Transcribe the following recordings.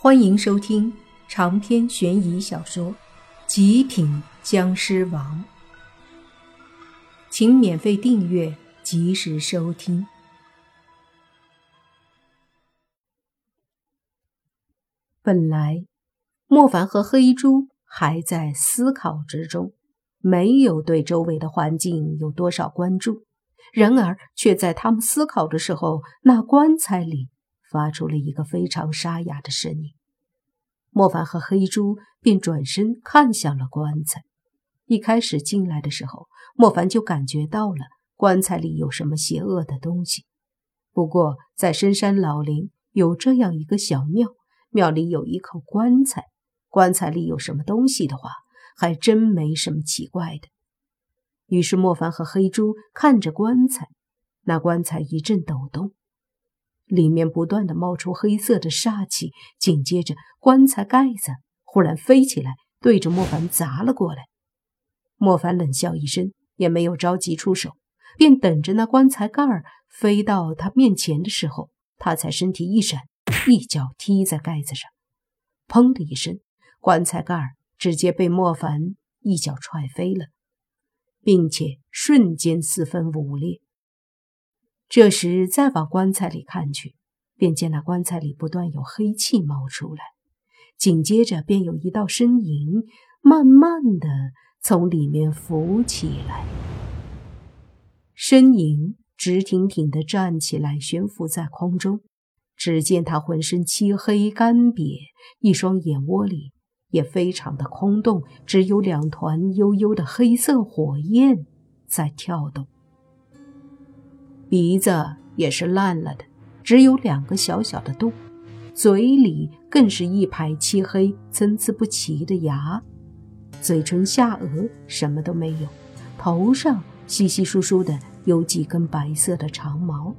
欢迎收听长篇悬疑小说《极品僵尸王》，请免费订阅，及时收听。本来，莫凡和黑猪还在思考之中，没有对周围的环境有多少关注。然而，却在他们思考的时候，那棺材里。发出了一个非常沙哑的声音，莫凡和黑猪便转身看向了棺材。一开始进来的时候，莫凡就感觉到了棺材里有什么邪恶的东西。不过，在深山老林有这样一个小庙，庙里有一口棺材，棺材里有什么东西的话，还真没什么奇怪的。于是，莫凡和黑猪看着棺材，那棺材一阵抖动。里面不断的冒出黑色的煞气，紧接着棺材盖子忽然飞起来，对着莫凡砸了过来。莫凡冷笑一声，也没有着急出手，便等着那棺材盖儿飞到他面前的时候，他才身体一闪，一脚踢在盖子上，砰的一声，棺材盖儿直接被莫凡一脚踹飞了，并且瞬间四分五裂。这时再往棺材里看去，便见那棺材里不断有黑气冒出来，紧接着便有一道身影慢慢的从里面浮起来。身影直挺挺的站起来，悬浮在空中。只见他浑身漆黑干瘪，一双眼窝里也非常的空洞，只有两团幽幽的黑色火焰在跳动。鼻子也是烂了的，只有两个小小的洞，嘴里更是一排漆黑、参差不齐的牙，嘴唇、下颚什么都没有，头上稀稀疏疏的有几根白色的长毛。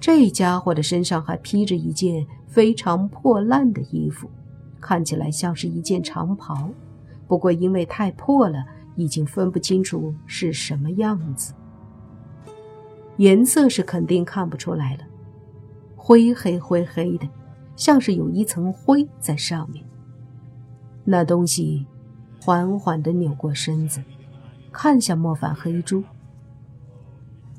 这家伙的身上还披着一件非常破烂的衣服，看起来像是一件长袍，不过因为太破了，已经分不清楚是什么样子。颜色是肯定看不出来了，灰黑灰黑的，像是有一层灰在上面。那东西缓缓地扭过身子，看向莫凡黑猪，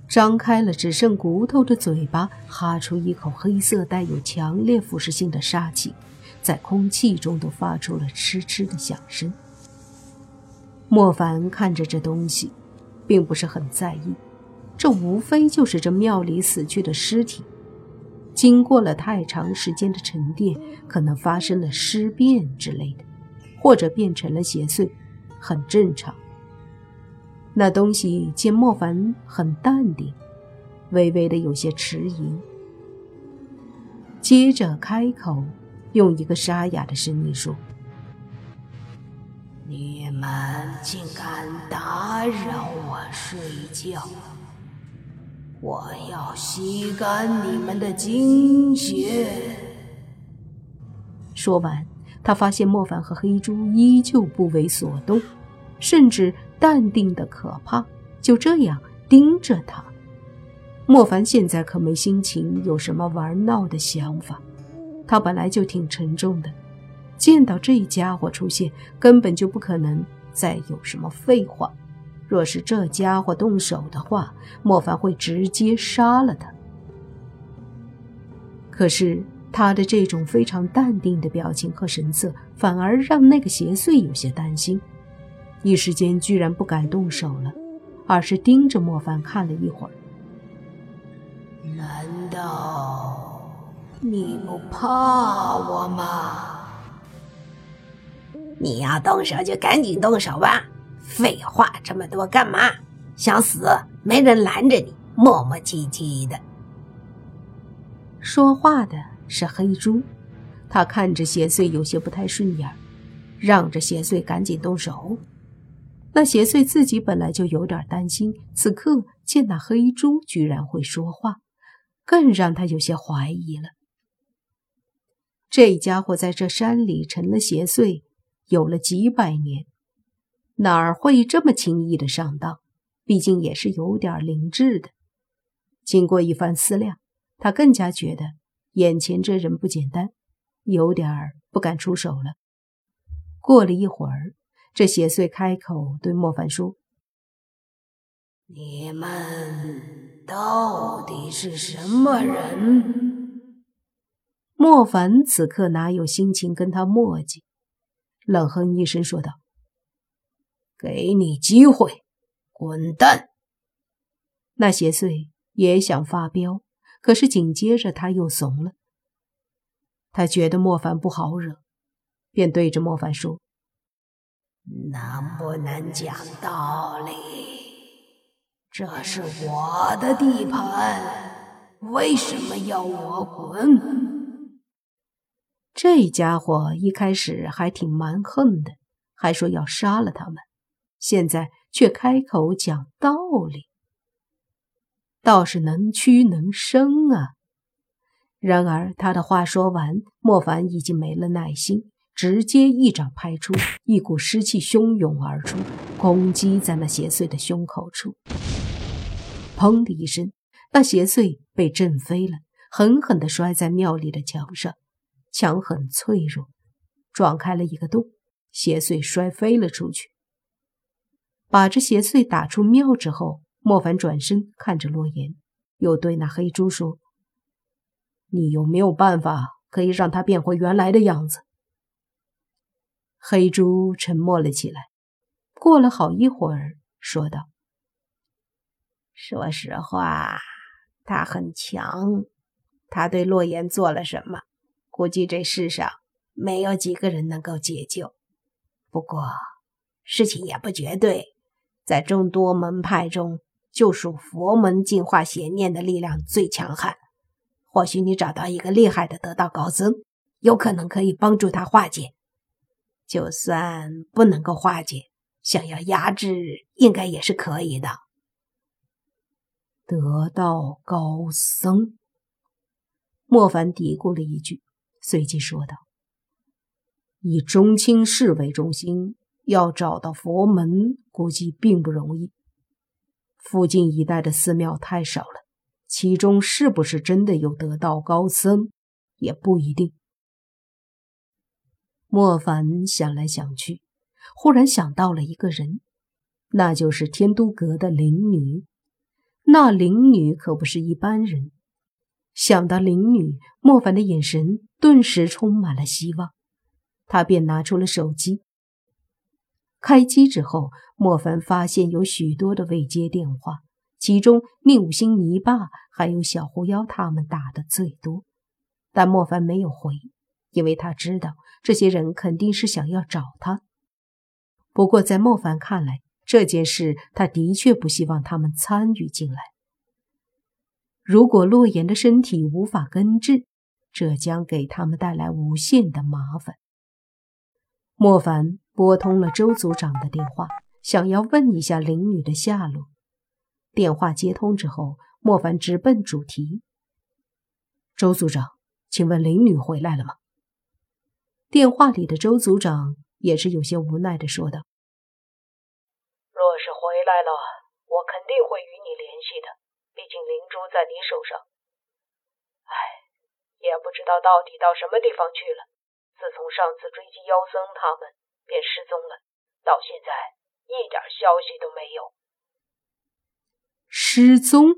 张开了只剩骨头的嘴巴，哈出一口黑色带有强烈腐蚀性的杀气，在空气中都发出了嗤嗤的响声。莫凡看着这东西，并不是很在意。这无非就是这庙里死去的尸体，经过了太长时间的沉淀，可能发生了尸变之类的，或者变成了邪祟，很正常。那东西见莫凡很淡定，微微的有些迟疑，接着开口，用一个沙哑的声音说：“你们竟敢打扰我睡觉！”我要吸干你们的精血！说完，他发现莫凡和黑猪依旧不为所动，甚至淡定的可怕，就这样盯着他。莫凡现在可没心情有什么玩闹的想法，他本来就挺沉重的，见到这家伙出现，根本就不可能再有什么废话。若是这家伙动手的话，莫凡会直接杀了他。可是他的这种非常淡定的表情和神色，反而让那个邪祟有些担心，一时间居然不敢动手了，而是盯着莫凡看了一会儿。难道你不怕我吗？你要动手就赶紧动手吧。废话这么多干嘛？想死没人拦着你，磨磨唧唧的。说话的是黑猪，他看着邪祟有些不太顺眼，让着邪祟赶紧动手。那邪祟自己本来就有点担心，此刻见那黑猪居然会说话，更让他有些怀疑了。这家伙在这山里成了邪祟，有了几百年。哪儿会这么轻易的上当？毕竟也是有点灵智的。经过一番思量，他更加觉得眼前这人不简单，有点儿不敢出手了。过了一会儿，这邪祟开口对莫凡说：“你们到底是什么人？”莫凡此刻哪有心情跟他磨叽，冷哼一声说道：“给你机会，滚蛋！”那邪祟也想发飙，可是紧接着他又怂了。他觉得莫凡不好惹，便对着莫凡说：“能不能讲道理？这是我的地盘，为什么要我滚？”这家伙一开始还挺蛮横的，还说要杀了他们，现在却开口讲道理。倒是能屈能伸啊！然而他的话说完，莫凡已经没了耐心，直接一掌拍出，一股湿气汹涌而出，攻击在那邪祟的胸口处。砰的一声，那邪祟被震飞了，狠狠地摔在庙里的墙上。墙很脆弱，撞开了一个洞，邪祟摔飞了出去。把这邪祟打出庙之后。莫凡转身看着洛言，又对那黑猪说：“你有没有办法可以让他变回原来的样子？”黑猪沉默了起来，过了好一会儿，说道：“说实话，他很强。他对洛言做了什么，估计这世上没有几个人能够解救。不过，事情也不绝对，在众多门派中。”就属佛门净化邪念的力量最强悍，或许你找到一个厉害的得道高僧，有可能可以帮助他化解。就算不能够化解，想要压制，应该也是可以的。得道高僧，莫凡嘀咕了一句，随即说道：“以中清市为中心，要找到佛门，估计并不容易。”附近一带的寺庙太少了，其中是不是真的有得道高僧，也不一定。莫凡想来想去，忽然想到了一个人，那就是天都阁的灵女。那灵女可不是一般人。想到灵女，莫凡的眼神顿时充满了希望，他便拿出了手机。开机之后，莫凡发现有许多的未接电话，其中宁武星、泥巴还有小狐妖他们打的最多，但莫凡没有回，因为他知道这些人肯定是想要找他。不过在莫凡看来，这件事他的确不希望他们参与进来。如果洛言的身体无法根治，这将给他们带来无限的麻烦。莫凡。拨通了周组长的电话，想要问一下林女的下落。电话接通之后，莫凡直奔主题：“周组长，请问林女回来了吗？”电话里的周组长也是有些无奈的说道：“若是回来了，我肯定会与你联系的。毕竟灵珠在你手上。唉，也不知道到底到什么地方去了。自从上次追击妖僧他们……”便失踪了，到现在一点消息都没有。失踪。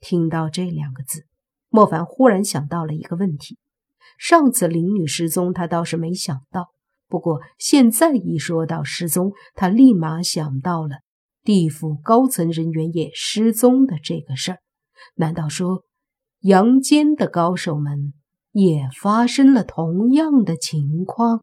听到这两个字，莫凡忽然想到了一个问题：上次林女失踪，他倒是没想到；不过现在一说到失踪，他立马想到了地府高层人员也失踪的这个事儿。难道说阳间的高手们也发生了同样的情况？